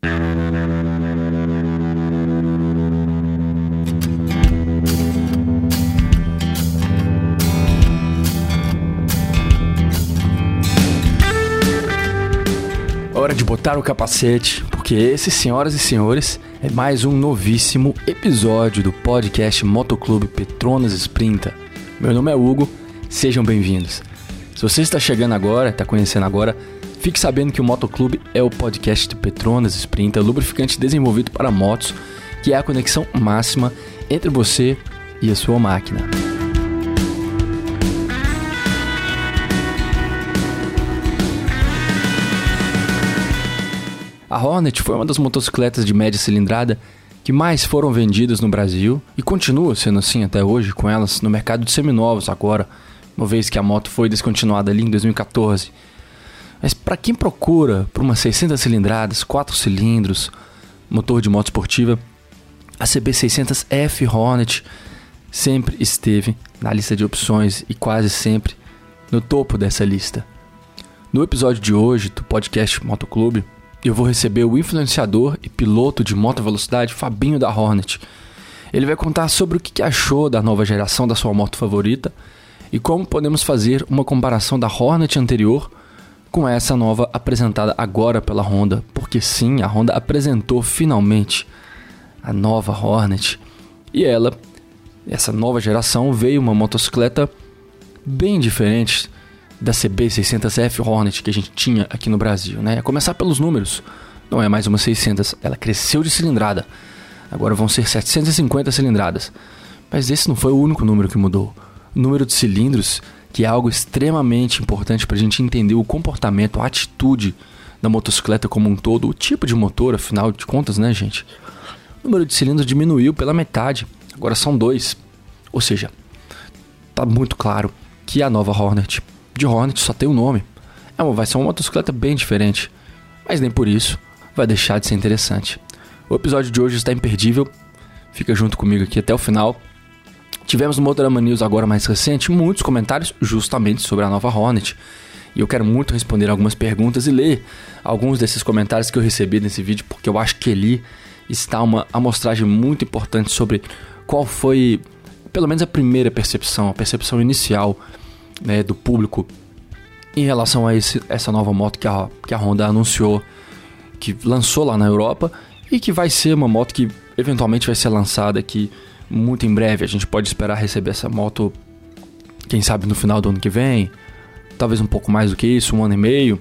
Hora de botar o capacete, porque esse, senhoras e senhores, é mais um novíssimo episódio do podcast Motoclube Petronas Sprinta. Meu nome é Hugo, sejam bem-vindos. Se você está chegando agora, está conhecendo agora, fique sabendo que o Motoclube é o podcast de Petronas Sprinta, lubrificante desenvolvido para motos, que é a conexão máxima entre você e a sua máquina. A Hornet foi uma das motocicletas de média cilindrada que mais foram vendidas no Brasil e continua sendo assim até hoje, com elas no mercado de seminovos agora, uma vez que a moto foi descontinuada ali em 2014. Mas para quem procura por umas 600 cilindradas, 4 cilindros, motor de moto esportiva, a CB600F Hornet sempre esteve na lista de opções e quase sempre no topo dessa lista. No episódio de hoje do podcast Motoclube, eu vou receber o influenciador e piloto de moto velocidade Fabinho da Hornet. Ele vai contar sobre o que achou da nova geração da sua moto favorita e como podemos fazer uma comparação da Hornet anterior com essa nova apresentada agora pela Honda, porque sim, a Honda apresentou finalmente a nova Hornet e ela, essa nova geração, veio uma motocicleta bem diferente da CB600F Hornet que a gente tinha aqui no Brasil, né? A começar pelos números, não é mais uma 600, ela cresceu de cilindrada. Agora vão ser 750 cilindradas. Mas esse não foi o único número que mudou. O número de cilindros, que é algo extremamente importante para a gente entender o comportamento, a atitude da motocicleta como um todo, o tipo de motor, afinal de contas, né, gente? O número de cilindros diminuiu pela metade, agora são dois. Ou seja, tá muito claro que a nova Hornet de Hornet só tem um nome. É uma, vai ser uma motocicleta bem diferente, mas nem por isso vai deixar de ser interessante. O episódio de hoje está imperdível, fica junto comigo aqui até o final. Tivemos no Motorama News agora mais recente muitos comentários justamente sobre a nova Hornet. E eu quero muito responder algumas perguntas e ler alguns desses comentários que eu recebi nesse vídeo, porque eu acho que ali está uma amostragem muito importante sobre qual foi, pelo menos a primeira percepção, a percepção inicial né, do público em relação a esse, essa nova moto que a, que a Honda anunciou, que lançou lá na Europa e que vai ser uma moto que eventualmente vai ser lançada aqui muito em breve. A gente pode esperar receber essa moto, quem sabe no final do ano que vem, talvez um pouco mais do que isso, um ano e meio.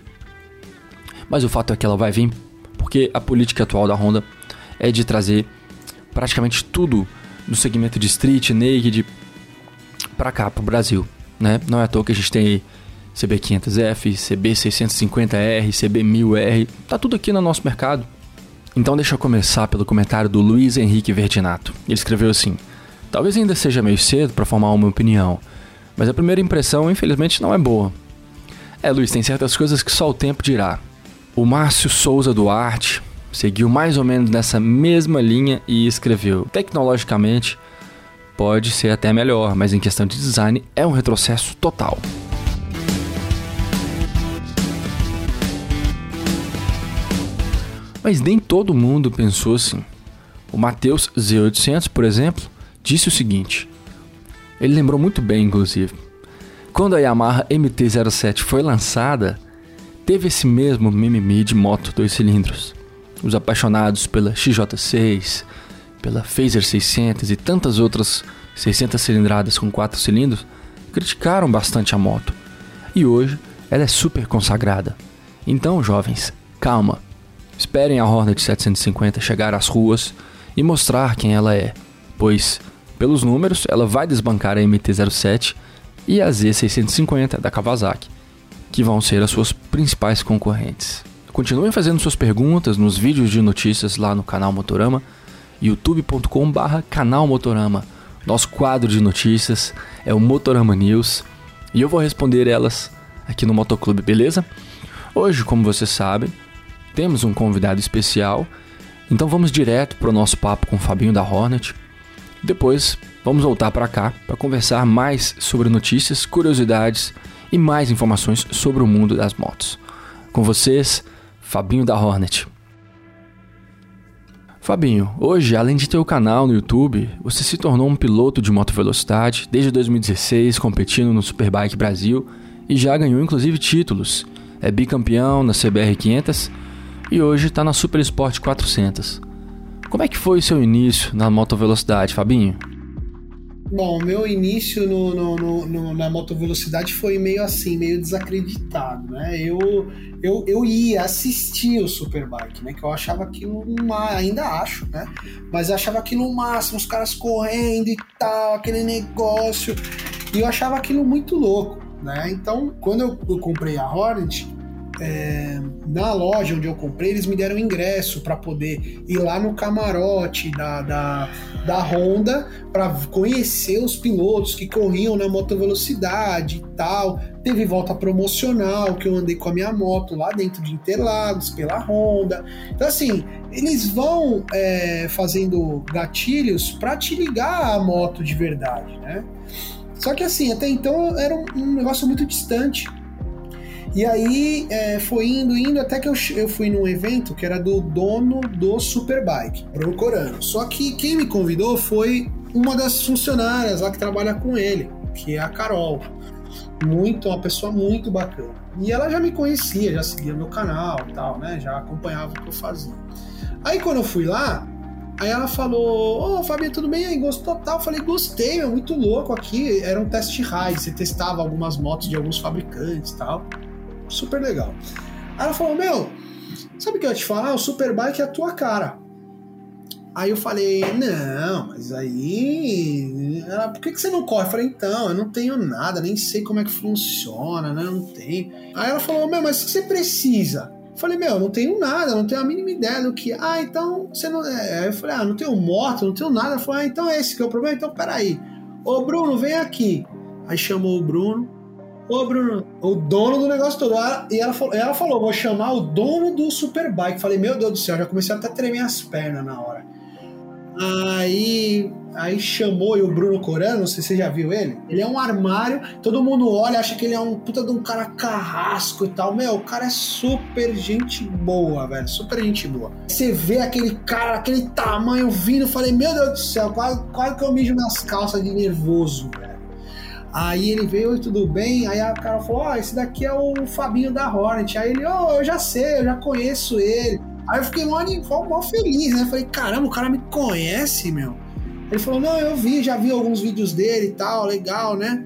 Mas o fato é que ela vai vir porque a política atual da Honda é de trazer praticamente tudo no segmento de street, naked, para cá, para o Brasil né? Não é à toa que a gente tem CB500F, CB650R, CB1000R, tá tudo aqui no nosso mercado. Então deixa eu começar pelo comentário do Luiz Henrique Verdinato. Ele escreveu assim: Talvez ainda seja meio cedo para formar uma opinião, mas a primeira impressão, infelizmente, não é boa. É, Luiz, tem certas coisas que só o tempo dirá. O Márcio Souza Duarte seguiu mais ou menos nessa mesma linha e escreveu: Tecnologicamente, pode ser até melhor, mas em questão de design é um retrocesso total. Mas nem todo mundo pensou assim. O Matheus Z800, por exemplo, disse o seguinte. Ele lembrou muito bem, inclusive. Quando a Yamaha MT-07 foi lançada, teve esse mesmo mimimi de moto dois cilindros. Os apaixonados pela XJ6, pela Phaser 600 e tantas outras 600 cilindradas com 4 cilindros, criticaram bastante a moto. E hoje ela é super consagrada. Então, jovens, calma. Esperem a Hornet 750 chegar às ruas e mostrar quem ela é, pois, pelos números, ela vai desbancar a MT-07 e a Z650 da Kawasaki, que vão ser as suas principais concorrentes. Continuem fazendo suas perguntas nos vídeos de notícias lá no canal Motorama youtube.com/barra canal Motorama. Nosso quadro de notícias é o Motorama News e eu vou responder elas aqui no Motoclube, beleza? Hoje, como vocês sabem, temos um convidado especial, então vamos direto para o nosso papo com o Fabinho da Hornet. Depois, vamos voltar para cá para conversar mais sobre notícias, curiosidades e mais informações sobre o mundo das motos. Com vocês, Fabinho da Hornet. Fabinho, hoje, além de ter o canal no YouTube, você se tornou um piloto de moto velocidade desde 2016, competindo no Superbike Brasil e já ganhou inclusive títulos. É bicampeão na CBR 500 e hoje está na Super Sport 400. Como é que foi o seu início na moto velocidade, Fabinho? Bom, meu início no, no, no, no, na motovelocidade foi meio assim, meio desacreditado, né? Eu, eu, eu ia assistir o Superbike, né? Que eu achava aquilo uma, ainda acho, né? Mas eu achava aquilo o máximo, os caras correndo e tal, aquele negócio. E eu achava aquilo muito louco, né? Então, quando eu, eu comprei a Hornet, é, na loja onde eu comprei, eles me deram ingresso para poder ir lá no camarote da, da, da Honda para conhecer os pilotos que corriam na moto velocidade e tal. Teve volta promocional que eu andei com a minha moto lá dentro de Interlagos pela Honda. Então, assim, eles vão é, fazendo gatilhos para te ligar a moto de verdade, né? Só que assim, até então era um, um negócio muito distante. E aí é, foi indo, indo, até que eu, eu fui num evento que era do dono do Superbike, Bruno Corano. Só que quem me convidou foi uma das funcionárias lá que trabalha com ele, que é a Carol. Muito, uma pessoa muito bacana. E ela já me conhecia, já seguia meu canal e tal, né? Já acompanhava o que eu fazia. Aí quando eu fui lá, Aí ela falou: Ô, oh, Fabinho, tudo bem aí? Gostou tal? Eu falei: Gostei, é muito louco aqui. Era um test ride, você testava algumas motos de alguns fabricantes tal super legal. Aí ela falou: Meu, sabe o que eu ia te falar? O Superbike é a tua cara. Aí eu falei: Não, mas aí. Ela, Por que, que você não corre? Eu falei: Então, eu não tenho nada, nem sei como é que funciona, né? Não tenho. Aí ela falou: Meu, mas o que você precisa? Eu falei, meu, não tenho nada, não tenho a mínima ideia do que. Ah, então você não. É, eu falei, ah, não tenho moto, não tenho nada. Falou, ah, então é esse que é o problema, então peraí. Ô Bruno, vem aqui. Aí chamou o Bruno, Ô, Bruno, o dono do negócio todo. E ela, ela falou: vou chamar o dono do Superbike. Falei, meu Deus do céu, já comecei até a tremer as pernas na hora. Aí, aí chamou e o Bruno Corano, não sei se você já viu ele. Ele é um armário, todo mundo olha, acha que ele é um puta de um cara carrasco e tal. Meu, o cara é super gente boa, velho. Super gente boa. Você vê aquele cara, aquele tamanho vindo, falei, meu Deus do céu, quase, quase que eu mijo nas calças de nervoso, velho. Aí ele veio, oi, tudo bem? Aí a cara falou: Ó, oh, esse daqui é o Fabinho da Hornet. Aí ele, ó, oh, eu já sei, eu já conheço ele. Aí eu fiquei mó, mó feliz, né? Falei: caramba, o cara me conhece, meu. Ele falou: não, eu vi, já vi alguns vídeos dele e tal, legal, né?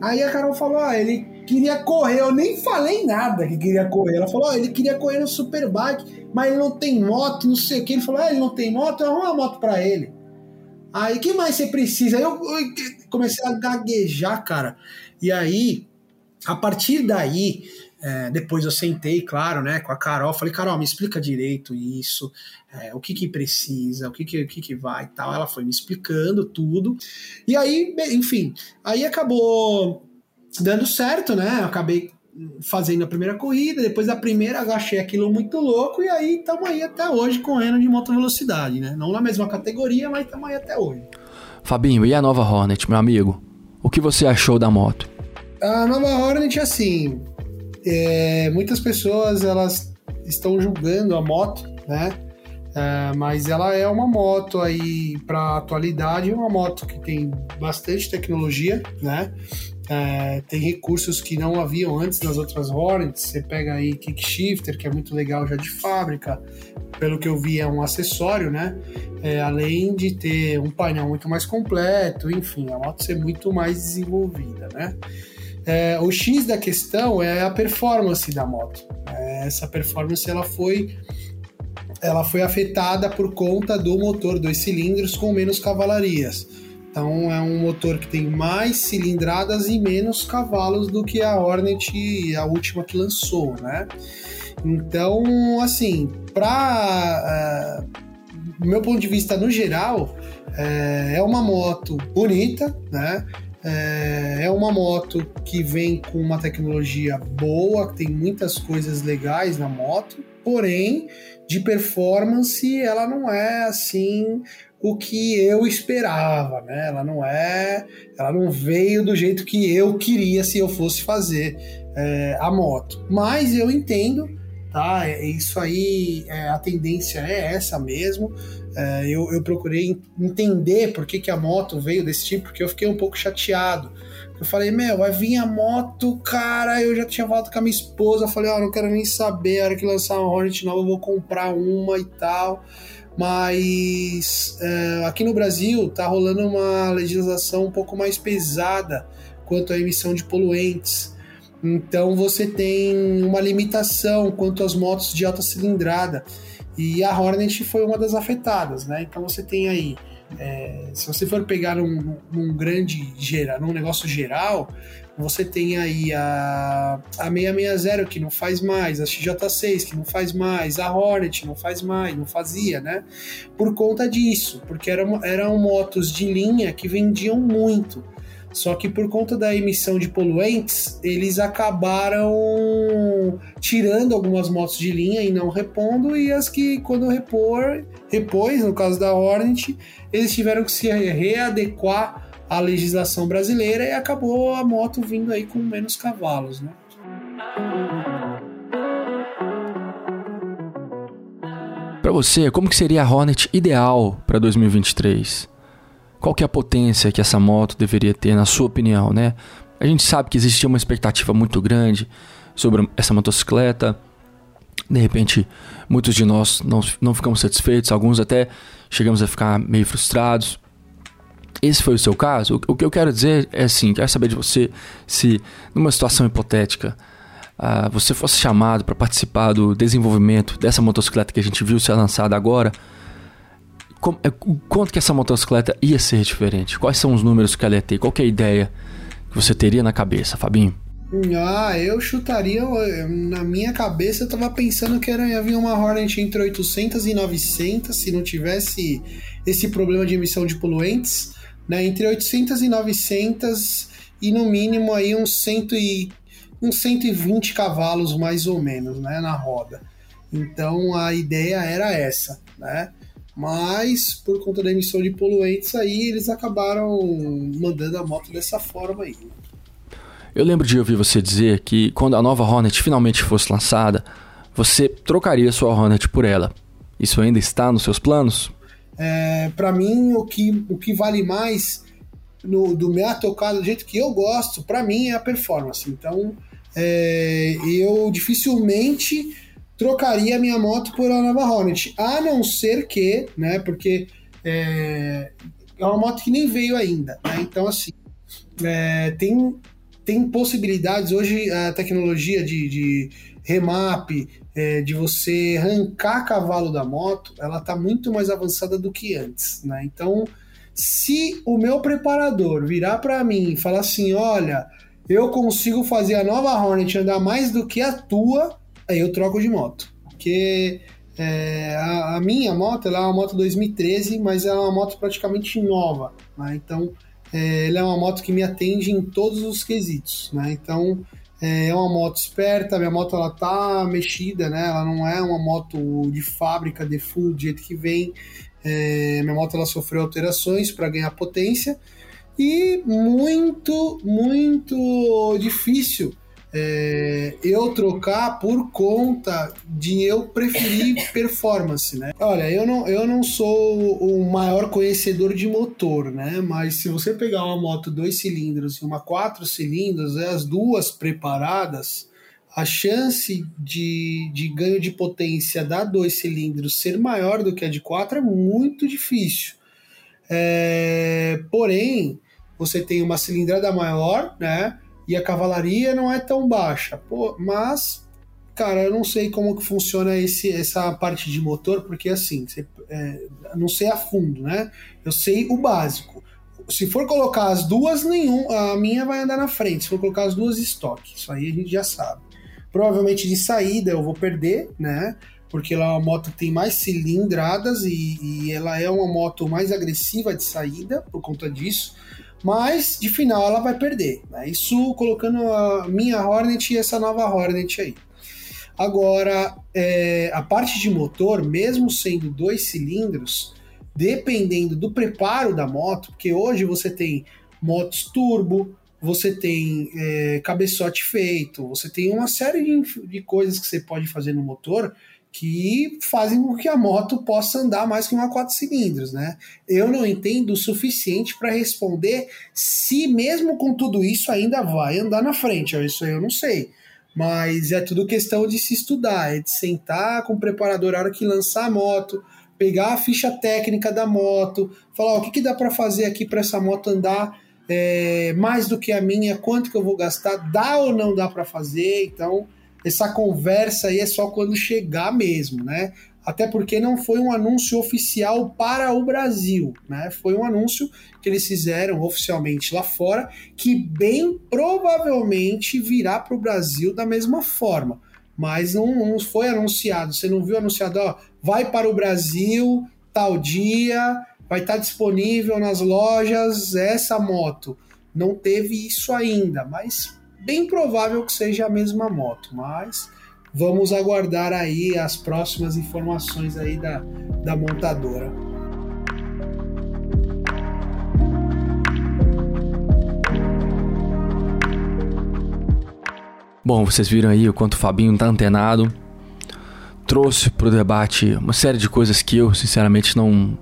Aí a Carol falou: ó, oh, ele queria correr. Eu nem falei nada que queria correr. Ela falou: ó, ele queria correr no Superbike, mas ele não tem moto, não sei o que. Ele falou: ah, ele não tem moto, arruma uma moto pra ele. Aí, que mais você precisa? Eu, eu comecei a gaguejar, cara. E aí, a partir daí, é, depois eu sentei, claro, né, com a Carol, falei, Carol, me explica direito isso, é, o que que precisa, o que que, o que que vai e tal. Ela foi me explicando tudo. E aí, enfim, aí acabou dando certo, né? Eu acabei fazendo a primeira corrida, depois da primeira eu achei aquilo muito louco e aí estamos aí até hoje correndo de moto velocidade, né? Não na mesma categoria, mas estamos aí até hoje. Fabinho, e a nova Hornet, meu amigo? O que você achou da moto? A nova Hornet, assim, é, muitas pessoas elas estão julgando a moto, né? É, mas ela é uma moto aí para atualidade, uma moto que tem bastante tecnologia, né? É, tem recursos que não haviam antes nas outras Hornets. Você pega aí kickshifter, que é muito legal já de fábrica. Pelo que eu vi, é um acessório, né? É, além de ter um painel muito mais completo, enfim, a moto ser muito mais desenvolvida, né? É, o X da questão é a performance da moto. É, essa performance ela foi ela foi afetada por conta do motor dois cilindros com menos cavalarias. Então é um motor que tem mais cilindradas e menos cavalos do que a Hornet, a última que lançou, né? Então, assim, para uh, meu ponto de vista no geral, é, é uma moto bonita, né? É, é uma moto que vem com uma tecnologia boa, tem muitas coisas legais na moto, porém de performance ela não é assim o que eu esperava, né? Ela não é, ela não veio do jeito que eu queria se eu fosse fazer é, a moto. Mas eu entendo tá? É, isso aí, é, a tendência é essa mesmo. É, eu, eu, procurei entender por que, que a moto veio desse tipo, porque eu fiquei um pouco chateado. Eu falei, meu, vai vir a moto, cara. Eu já tinha falado com a minha esposa. falei, ó, oh, não quero nem saber. A hora que lançar uma Hornet nova, eu vou comprar uma e tal. Mas é, aqui no Brasil tá rolando uma legislação um pouco mais pesada quanto à emissão de poluentes. Então você tem uma limitação quanto às motos de alta cilindrada. E a Hornet foi uma das afetadas, né? Então você tem aí, é, se você for pegar um, um grande geral, num negócio geral, você tem aí a, a 660 que não faz mais, a XJ6 que não faz mais, a Hornet não faz mais, não fazia, né? Por conta disso, porque eram, eram motos de linha que vendiam muito. Só que por conta da emissão de poluentes, eles acabaram tirando algumas motos de linha e não repondo, e as que, quando repor, repôs, no caso da Hornet, eles tiveram que se readequar à legislação brasileira e acabou a moto vindo aí com menos cavalos, né? Para você, como que seria a Hornet ideal para 2023? Qual que é a potência que essa moto deveria ter, na sua opinião, né? A gente sabe que existia uma expectativa muito grande sobre essa motocicleta. De repente, muitos de nós não, não ficamos satisfeitos, alguns até chegamos a ficar meio frustrados. Esse foi o seu caso? O, que eu quero dizer é assim: quero saber de você se, numa situação hipotética, uh, você fosse chamado para participar do desenvolvimento dessa motocicleta que a gente viu ser lançada agora como, é, quanto que essa motocicleta ia ser diferente? Quais são os números que ela ia ter? Qual é a ideia que você teria na cabeça, Fabinho? Ah, eu chutaria. Na minha cabeça, eu tava pensando que era, havia uma Hornet entre 800 e 900, se não tivesse esse problema de emissão de poluentes. Né? Entre 800 e 900, e no mínimo aí uns, 100 e, uns 120 cavalos, mais ou menos, né? na roda. Então a ideia era essa, né? Mas, por conta da emissão de poluentes, aí eles acabaram mandando a moto dessa forma aí. Eu lembro de ouvir você dizer que quando a nova Hornet finalmente fosse lançada, você trocaria sua Hornet por ela. Isso ainda está nos seus planos? É, para mim, o que, o que vale mais no, do minha tocada, do jeito que eu gosto, para mim é a performance. Então, é, eu dificilmente trocaria minha moto por uma nova Hornet. A não ser que, né, porque é, é uma moto que nem veio ainda, né? Então, assim, é, tem, tem possibilidades. Hoje, a tecnologia de, de remap, é, de você arrancar cavalo da moto, ela está muito mais avançada do que antes, né? Então, se o meu preparador virar para mim e falar assim, olha, eu consigo fazer a nova Hornet andar mais do que a tua, aí eu troco de moto. Porque é, a, a, minha moto ela é uma moto 2013, mas ela é uma moto praticamente nova. Né? Então, é, ela é uma moto que me atende em todos os quesitos. Né? Então, é, é uma moto esperta, minha moto ela tá mexida, né? ela não é uma moto de fábrica, de full, do jeito que vem. É, minha moto ela sofreu alterações para ganhar potência e muito, muito difícil é, eu trocar por conta de eu preferir performance, né? Olha, eu não, eu não sou o maior conhecedor de motor, né? Mas se você pegar uma moto dois cilindros e uma quatro cilindros, é, as duas preparadas, a chance de, de ganho de potência da dois cilindros ser maior do que a de quatro é muito difícil. É, porém, você tem uma cilindrada maior, né? E a cavalaria não é tão baixa. Pô, mas, cara, eu não sei como que funciona esse, essa parte de motor, porque assim, você, é, não sei a fundo, né? Eu sei o básico. Se for colocar as duas, nenhum, a minha vai andar na frente. Se for colocar as duas, estoque. Isso aí a gente já sabe. Provavelmente de saída eu vou perder, né? Porque ela é uma moto tem mais cilindradas e, e ela é uma moto mais agressiva de saída por conta disso mas de final ela vai perder. Né? Isso colocando a minha Hornet e essa nova Hornet aí. Agora, é, a parte de motor, mesmo sendo dois cilindros, dependendo do preparo da moto, porque hoje você tem motos turbo, você tem é, cabeçote feito, você tem uma série de, de coisas que você pode fazer no motor que fazem com que a moto possa andar mais que uma quatro cilindros, né? Eu não entendo o suficiente para responder se mesmo com tudo isso ainda vai andar na frente. Isso eu não sei. Mas é tudo questão de se estudar, é de sentar com o preparador a hora que lançar a moto, pegar a ficha técnica da moto, falar o que, que dá para fazer aqui para essa moto andar é, mais do que a minha, quanto que eu vou gastar, dá ou não dá para fazer. Então essa conversa aí é só quando chegar mesmo, né? Até porque não foi um anúncio oficial para o Brasil, né? Foi um anúncio que eles fizeram oficialmente lá fora, que bem provavelmente virá para o Brasil da mesma forma. Mas não, não foi anunciado. Você não viu anunciado, ó, vai para o Brasil tal dia, vai estar disponível nas lojas essa moto. Não teve isso ainda, mas bem provável que seja a mesma moto, mas vamos aguardar aí as próximas informações aí da, da montadora. Bom, vocês viram aí o quanto o Fabinho tá antenado. Trouxe pro debate uma série de coisas que eu, sinceramente, não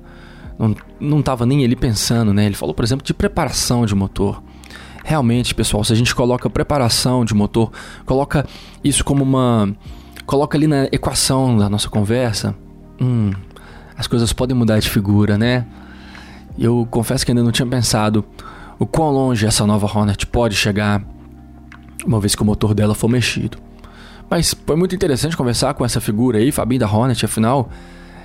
não, não tava nem ele pensando, né? Ele falou, por exemplo, de preparação de motor. Realmente, pessoal, se a gente coloca preparação de motor, coloca isso como uma. coloca ali na equação da nossa conversa, hum, as coisas podem mudar de figura, né? Eu confesso que ainda não tinha pensado o quão longe essa nova Hornet pode chegar uma vez que o motor dela for mexido. Mas foi muito interessante conversar com essa figura aí, Fabinho da Hornet, afinal,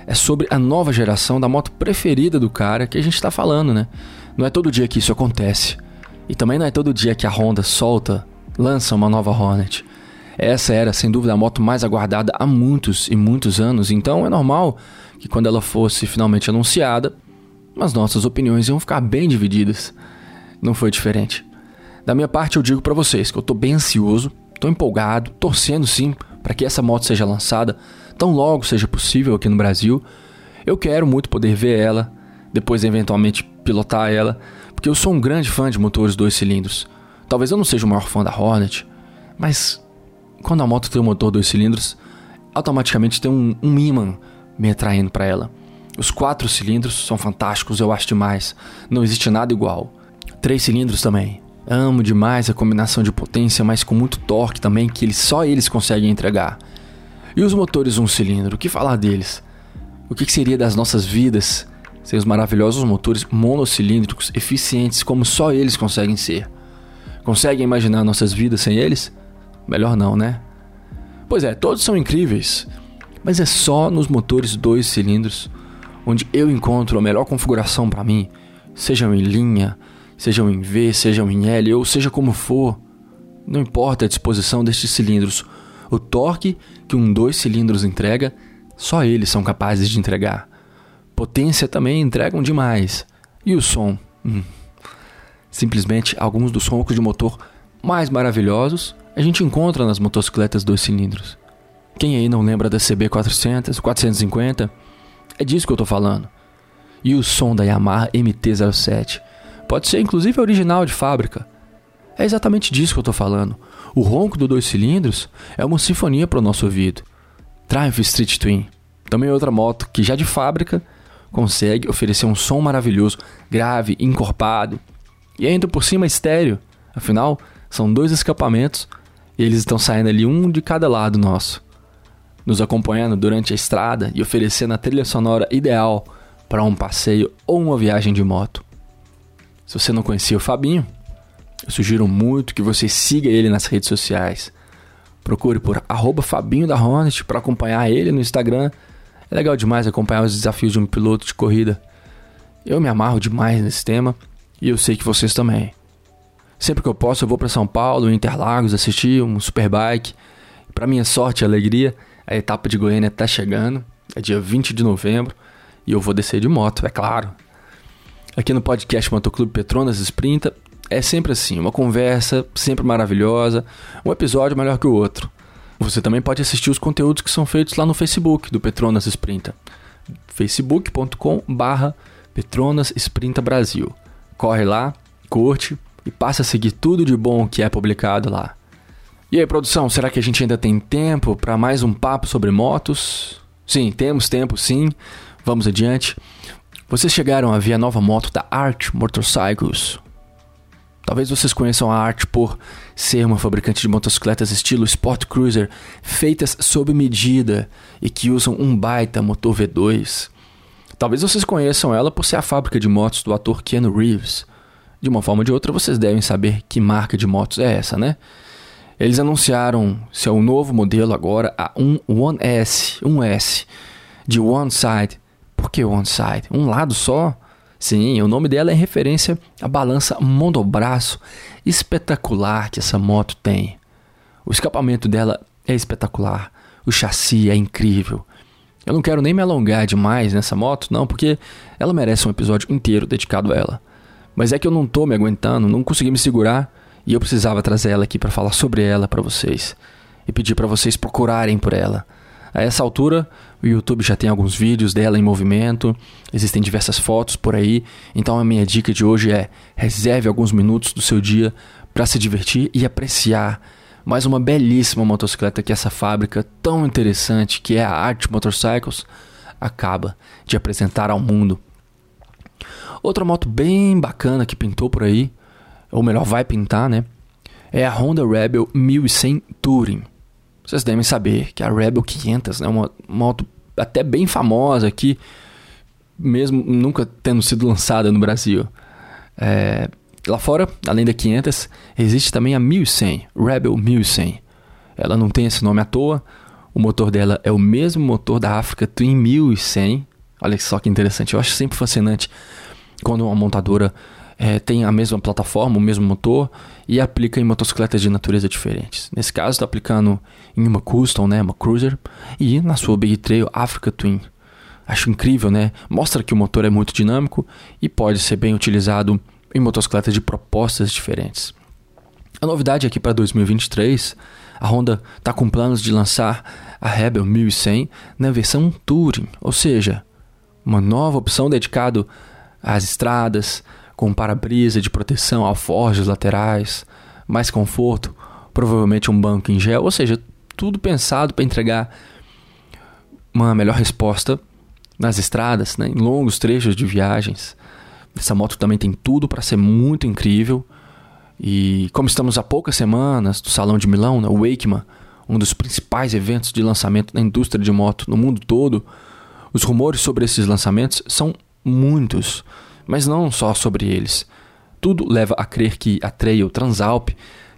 é sobre a nova geração da moto preferida do cara que a gente está falando, né? Não é todo dia que isso acontece. E também não é todo dia que a Honda solta, lança uma nova Hornet. Essa era, sem dúvida, a moto mais aguardada há muitos e muitos anos, então é normal que quando ela fosse finalmente anunciada, as nossas opiniões iam ficar bem divididas. Não foi diferente. Da minha parte, eu digo para vocês que eu tô bem ansioso, tô empolgado, torcendo sim para que essa moto seja lançada tão logo seja possível aqui no Brasil. Eu quero muito poder ver ela, depois eventualmente pilotar ela, porque eu sou um grande fã de motores dois cilindros. Talvez eu não seja o maior fã da Hornet, mas quando a moto tem um motor dois cilindros, automaticamente tem um, um imã me atraindo para ela. Os quatro cilindros são fantásticos, eu acho demais. Não existe nada igual. Três cilindros também. Amo demais a combinação de potência, mas com muito torque também, que eles, só eles conseguem entregar. E os motores um cilindro, o que falar deles? O que seria das nossas vidas sem os maravilhosos motores monocilíndricos eficientes como só eles conseguem ser. Conseguem imaginar nossas vidas sem eles? Melhor não, né? Pois é, todos são incríveis, mas é só nos motores dois cilindros onde eu encontro a melhor configuração para mim, sejam em linha, sejam em V, sejam em L ou seja como for. Não importa a disposição destes cilindros, o torque que um dois cilindros entrega, só eles são capazes de entregar. Potência também entregam demais. E o som? Hum. Simplesmente alguns dos roncos de motor mais maravilhosos a gente encontra nas motocicletas dois cilindros. Quem aí não lembra da CB400, 450? É disso que eu tô falando. E o som da Yamaha MT-07? Pode ser inclusive original de fábrica. É exatamente disso que eu tô falando. O ronco do dois cilindros é uma sinfonia para o nosso ouvido. Triumph Street Twin, também outra moto que já de fábrica consegue oferecer um som maravilhoso, grave, encorpado. E ainda por cima estéreo. Afinal, são dois escapamentos e eles estão saindo ali um de cada lado nosso, nos acompanhando durante a estrada e oferecendo a trilha sonora ideal para um passeio ou uma viagem de moto. Se você não conhecia o Fabinho, eu sugiro muito que você siga ele nas redes sociais. Procure por arroba Fabinho da Hornet para acompanhar ele no Instagram é legal demais acompanhar os desafios de um piloto de corrida. Eu me amarro demais nesse tema e eu sei que vocês também. Sempre que eu posso, eu vou para São Paulo, Interlagos, assistir um Superbike. Para minha sorte e alegria, a etapa de Goiânia está chegando, é dia 20 de novembro, e eu vou descer de moto, é claro. Aqui no podcast Motoclube Petronas Sprinta, é sempre assim, uma conversa sempre maravilhosa, um episódio melhor que o outro. Você também pode assistir os conteúdos que são feitos lá no Facebook do Petronas Sprinta. facebook.com barra Petronas Sprinta Brasil. Corre lá, curte, e passe a seguir tudo de bom que é publicado lá. E aí, produção, será que a gente ainda tem tempo para mais um papo sobre motos? Sim, temos tempo, sim. Vamos adiante. Vocês chegaram a ver a nova moto da Art Motorcycles? Talvez vocês conheçam a Art por ser uma fabricante de motocicletas estilo Sport Cruiser, feitas sob medida e que usam um baita motor V2. Talvez vocês conheçam ela por ser a fábrica de motos do ator Keanu Reeves. De uma forma ou de outra, vocês devem saber que marca de motos é essa, né? Eles anunciaram seu novo modelo agora, a 1S, 1S, de One Side. Por que One Side? Um lado só? Sim, o nome dela é referência à balança mondobraço espetacular que essa moto tem. O escapamento dela é espetacular, o chassi é incrível. Eu não quero nem me alongar demais nessa moto, não, porque ela merece um episódio inteiro dedicado a ela. Mas é que eu não tô me aguentando, não consegui me segurar e eu precisava trazer ela aqui para falar sobre ela para vocês e pedir para vocês procurarem por ela. A essa altura, o YouTube já tem alguns vídeos dela em movimento, existem diversas fotos por aí, então a minha dica de hoje é: reserve alguns minutos do seu dia para se divertir e apreciar mais uma belíssima motocicleta que essa fábrica tão interessante que é a Art Motorcycles acaba de apresentar ao mundo. Outra moto bem bacana que pintou por aí ou melhor, vai pintar, né? É a Honda Rebel 1100 Touring. Vocês devem saber que a Rebel 500 é né, uma moto até bem famosa aqui, mesmo nunca tendo sido lançada no Brasil. É, lá fora, além da 500, existe também a 1100, Rebel 1100. Ela não tem esse nome à toa. O motor dela é o mesmo motor da Africa Twin 1100. Olha só que interessante. Eu acho sempre fascinante quando uma montadora é, tem a mesma plataforma, o mesmo motor e aplica em motocicletas de natureza diferentes. Nesse caso, está aplicando em uma Custom, né, uma Cruiser, e na sua Big Trail Africa Twin. Acho incrível, né? Mostra que o motor é muito dinâmico e pode ser bem utilizado em motocicletas de propostas diferentes. A novidade aqui para 2023, a Honda está com planos de lançar a Rebel 1100 na versão Touring, ou seja, uma nova opção dedicada às estradas, com para-brisa de proteção, alforjes laterais, mais conforto, provavelmente um banco em gel, ou seja, tudo pensado para entregar uma melhor resposta nas estradas, né, em longos trechos de viagens. Essa moto também tem tudo para ser muito incrível. E como estamos há poucas semanas do Salão de Milão, né, o Wakeman, um dos principais eventos de lançamento na indústria de moto no mundo todo, os rumores sobre esses lançamentos são muitos mas não só sobre eles. Tudo leva a crer que a Trail Transalp,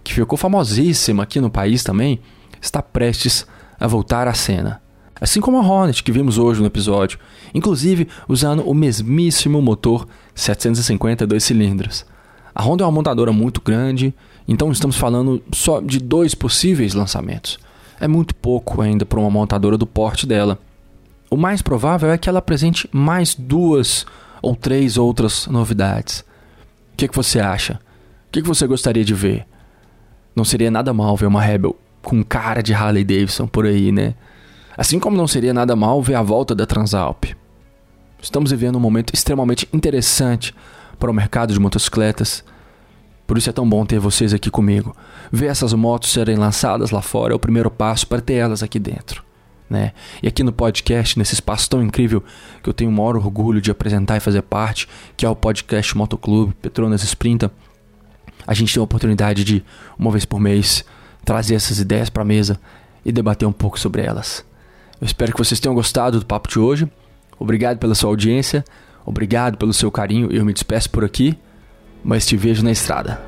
que ficou famosíssima aqui no país também, está prestes a voltar à cena. Assim como a Hornet que vimos hoje no episódio, inclusive usando o mesmíssimo motor 750 dois cilindros. A Honda é uma montadora muito grande, então estamos falando só de dois possíveis lançamentos. É muito pouco ainda para uma montadora do porte dela. O mais provável é que ela apresente mais duas ou três outras novidades. O que, que você acha? O que, que você gostaria de ver? Não seria nada mal ver uma Rebel com cara de Harley Davidson por aí, né? Assim como não seria nada mal ver a volta da Transalp. Estamos vivendo um momento extremamente interessante para o mercado de motocicletas. Por isso é tão bom ter vocês aqui comigo. Ver essas motos serem lançadas lá fora é o primeiro passo para ter elas aqui dentro né? E aqui no podcast, nesse espaço tão incrível que eu tenho o maior orgulho de apresentar e fazer parte, que é o podcast Motoclube Petronas Sprinta, a gente tem a oportunidade de, uma vez por mês, trazer essas ideias para a mesa e debater um pouco sobre elas. Eu espero que vocês tenham gostado do papo de hoje. Obrigado pela sua audiência, obrigado pelo seu carinho. Eu me despeço por aqui, mas te vejo na estrada.